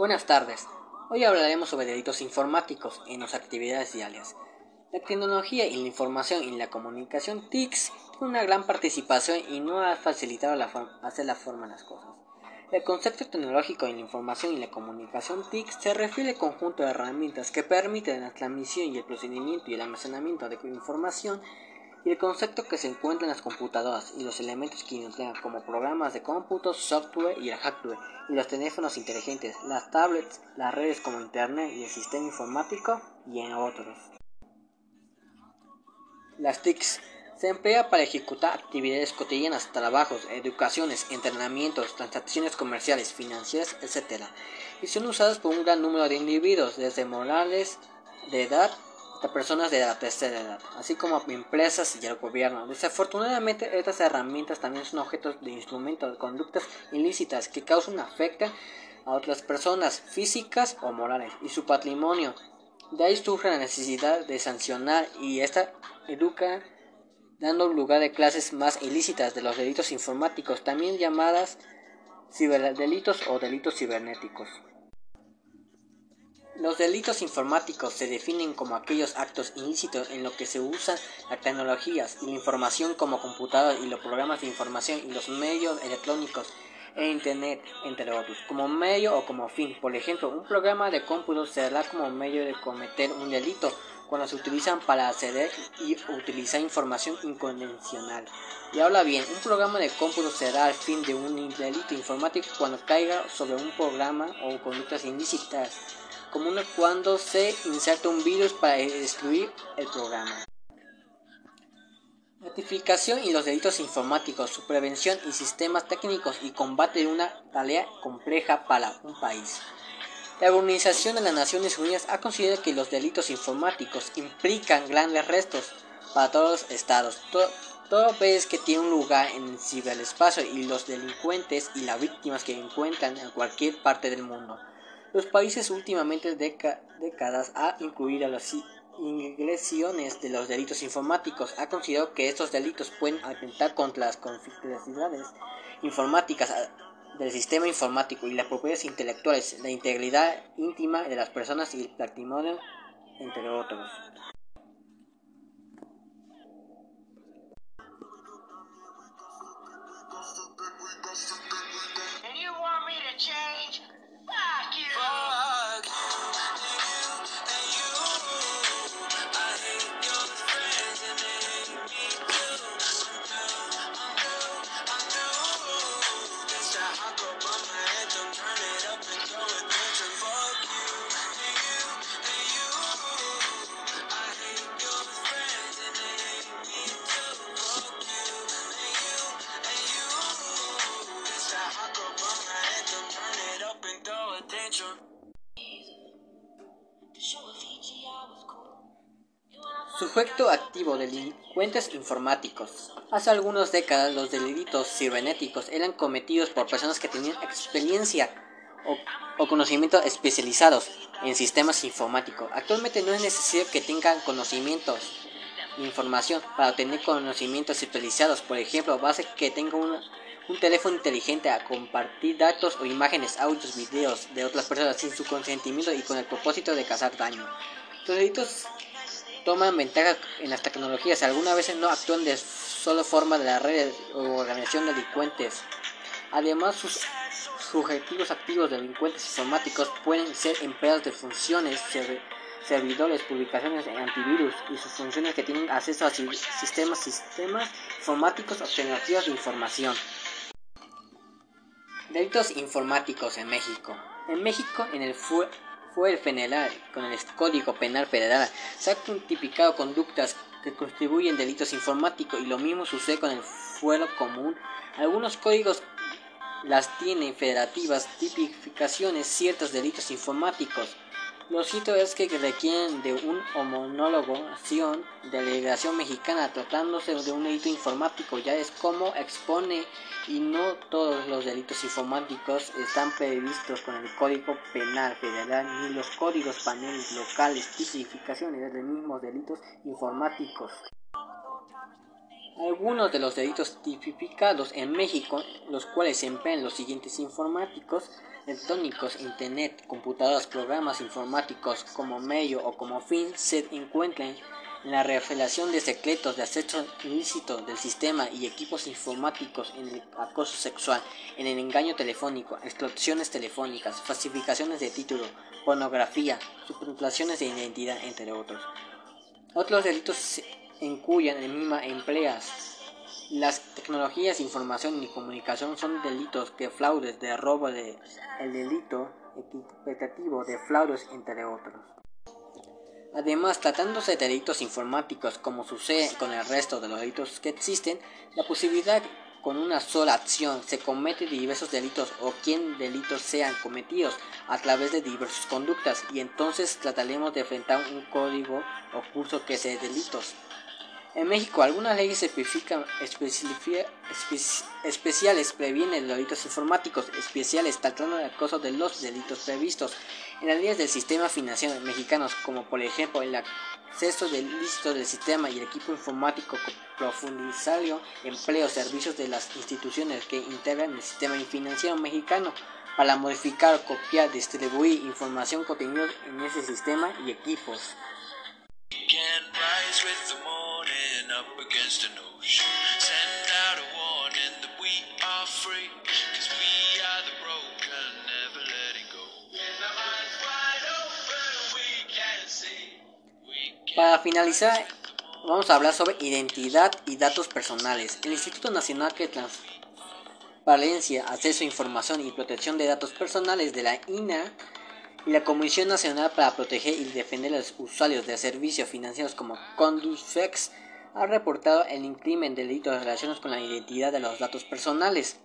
Buenas tardes. Hoy hablaremos sobre delitos informáticos en las actividades diarias. La tecnología y la información y la comunicación TICS tiene una gran participación y no ha facilitado la hacer la forma de las cosas. El concepto tecnológico en la información y la comunicación TIC se refiere al conjunto de herramientas que permiten la transmisión y el procedimiento y el almacenamiento de información y el concepto que se encuentra en las computadoras y los elementos que integran como programas de cómputo, software y el hardware y los teléfonos inteligentes, las tablets, las redes como Internet y el sistema informático y en otros. Las TICs se emplea para ejecutar actividades cotidianas, trabajos, educaciones, entrenamientos, transacciones comerciales, financieras, etc. Y son usadas por un gran número de individuos, desde morales de edad hasta personas de la tercera edad, así como empresas y el gobierno. Desafortunadamente, estas herramientas también son objetos de instrumentos de conductas ilícitas que causan afecta a otras personas físicas o morales y su patrimonio. De ahí surge la necesidad de sancionar y esta educa dando lugar a clases más ilícitas de los delitos informáticos, también llamadas ciberdelitos o delitos cibernéticos. Los delitos informáticos se definen como aquellos actos ilícitos en los que se usan las tecnologías y la información como computadoras y los programas de información y los medios electrónicos e Internet, entre otros, como medio o como fin. Por ejemplo, un programa de cómputo será como medio de cometer un delito cuando se utilizan para acceder y utilizar información inconvencional. Y habla bien, un programa de cómputo será al fin de un delito informático cuando caiga sobre un programa o conductas ilícitas, como cuando se inserta un virus para destruir el programa. Notificación y los delitos informáticos, su prevención y sistemas técnicos y combate de una tarea compleja para un país. La Organización de las Naciones Unidas ha considerado que los delitos informáticos implican grandes restos para todos los estados. Todo, todo que tiene un lugar en el ciberespacio y los delincuentes y las víctimas que encuentran en cualquier parte del mundo. Los países últimamente décadas ha incluido las ingresiones de los delitos informáticos. Ha considerado que estos delitos pueden atentar contra las confidencialidades informáticas del sistema informático y las propiedades intelectuales, la integridad íntima de las personas y el patrimonio, entre otros. Sujeto activo, delincuentes informáticos. Hace algunas décadas los delitos cibernéticos eran cometidos por personas que tenían experiencia o, conocimientos especializados en sistemas informáticos. Actualmente no es necesario que tengan conocimientos información para obtener conocimientos especializados. Por ejemplo, base que tenga un teléfono inteligente a compartir datos o imágenes, audios, videos de otras personas sin su consentimiento y con el propósito de causar daño. Los delitos toman ventaja en las tecnologías, algunas veces no actúan de solo forma de la red o organización de delincuentes. Además, sus subjetivos activos de delincuentes informáticos pueden ser empleados de funciones, servidores, publicaciones de antivirus y sus funciones que tienen acceso a sistemas, sistemas informáticos tecnologías de información. Delitos informáticos en México. En México, en el fue el federal, con el Código Penal Federal, se han tipificado conductas que contribuyen delitos informáticos y lo mismo sucede con el fuero común. Algunos códigos las tienen federativas tipificaciones ciertos delitos informáticos lo cierto es que requieren de un homologación de la legislación mexicana tratándose de un delito informático, ya es como expone y no todos los delitos informáticos están previstos con el Código Penal Federal ni los códigos paneles locales tipificaciones de los mismos delitos informáticos. Algunos de los delitos tipificados en México, los cuales emplean los siguientes informáticos, electrónicos, internet, computadoras, programas informáticos como medio o como fin, se encuentran en la revelación de secretos de acceso ilícito del sistema y equipos informáticos, en el acoso sexual, en el engaño telefónico, explosiones telefónicas, falsificaciones de título, pornografía, suplantaciones de identidad, entre otros. Otros delitos en cuya misma empleas las tecnologías de información y comunicación son delitos que fraudes de robo de el delito equitativo de fraudes entre otros. Además, tratándose de delitos informáticos como sucede con el resto de los delitos que existen, la posibilidad con una sola acción se comete diversos delitos o quien delitos sean cometidos a través de diversas conductas y entonces trataremos de enfrentar un código o curso que sea delitos. En México, algunas leyes especiales previenen delitos informáticos especiales tratando de acoso de los delitos previstos en las leyes del sistema financiero mexicano, como por ejemplo el acceso del ilícito del sistema y el equipo informático profundizario, empleo, servicios de las instituciones que integran el sistema financiero mexicano para modificar, copiar, distribuir información contenida en ese sistema y equipos. Para finalizar, vamos a hablar sobre identidad y datos personales. El Instituto Nacional de Transparencia, Acceso a Información y Protección de Datos Personales de la INA y la Comisión Nacional para Proteger y Defender a los Usuarios de Servicios Financieros como Condufex ha reportado el incremento de delitos relacionados con la identidad de los datos personales.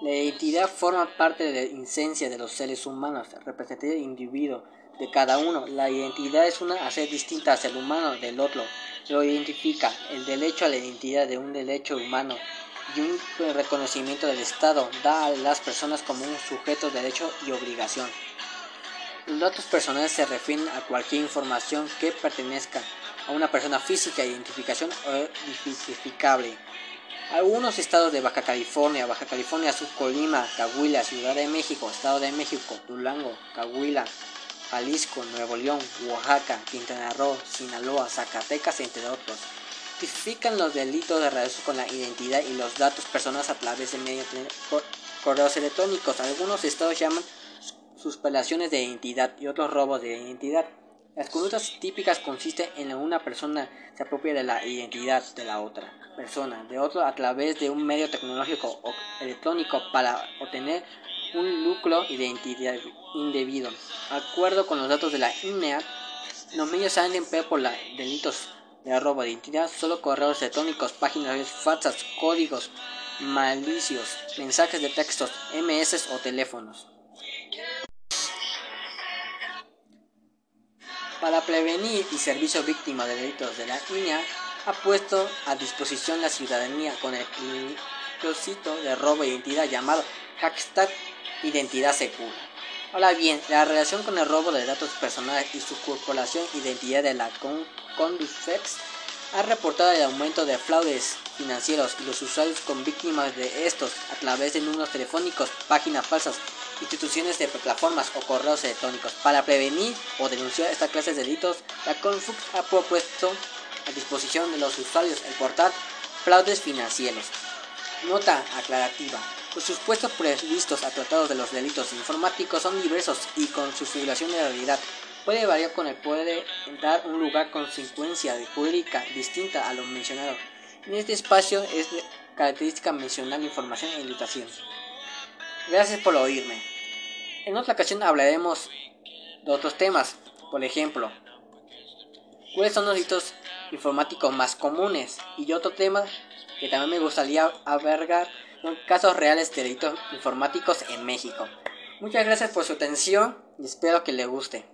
La identidad forma parte de la esencia de los seres humanos, representativa del individuo, de cada uno. La identidad es una a ser distinta al ser humano del otro. Lo identifica el derecho a la identidad de un derecho humano y un reconocimiento del Estado da a las personas como un sujeto de derecho y obligación. Los datos personales se refieren a cualquier información que pertenezca a una persona física, identificación o identificable. Algunos estados de Baja California, Baja California Sur, Colima, Cahuila, Ciudad de México, Estado de México, Durango, Cahuila, Jalisco, Nuevo León, Oaxaca, Quintana Roo, Sinaloa, Zacatecas, entre otros. Tipifican los delitos de relación con la identidad y los datos personales a través de medios correos electrónicos. Algunos estados llaman suspelaciones de identidad y otros robos de identidad. Las conductas típicas consisten en que una persona se apropia de la identidad de la otra persona, de otro a través de un medio tecnológico o electrónico para obtener un lucro de identidad indebido. Acuerdo con los datos de la INEA, los medios han empleado por delitos de robo de identidad solo correos electrónicos, páginas falsas, códigos malicios, mensajes de textos, MS o teléfonos. Para prevenir y servicio víctima de delitos de la INEA, ha puesto a disposición la ciudadanía con el cosito de robo de identidad llamado hashtag identidad segura. Ahora bien, la relación con el robo de datos personales y su corporación identidad de la Condufex ha reportado el aumento de fraudes financieros y los usuarios con víctimas de estos a través de números telefónicos, páginas falsas instituciones de plataformas o correos electrónicos. Para prevenir o denunciar esta clase de delitos, la Confux ha propuesto a disposición de los usuarios el portal Fraudes Financieros. Nota aclarativa. Los supuestos previstos a tratados de los delitos informáticos son diversos y con su figuración de realidad puede variar con el puede dar un lugar con secuencia jurídica distinta a lo mencionado. En este espacio es característica mencionar información e ilustración. Gracias por oírme. En otra ocasión hablaremos de otros temas. Por ejemplo, cuáles son los delitos informáticos más comunes. Y otro tema que también me gustaría albergar son casos reales de delitos informáticos en México. Muchas gracias por su atención y espero que le guste.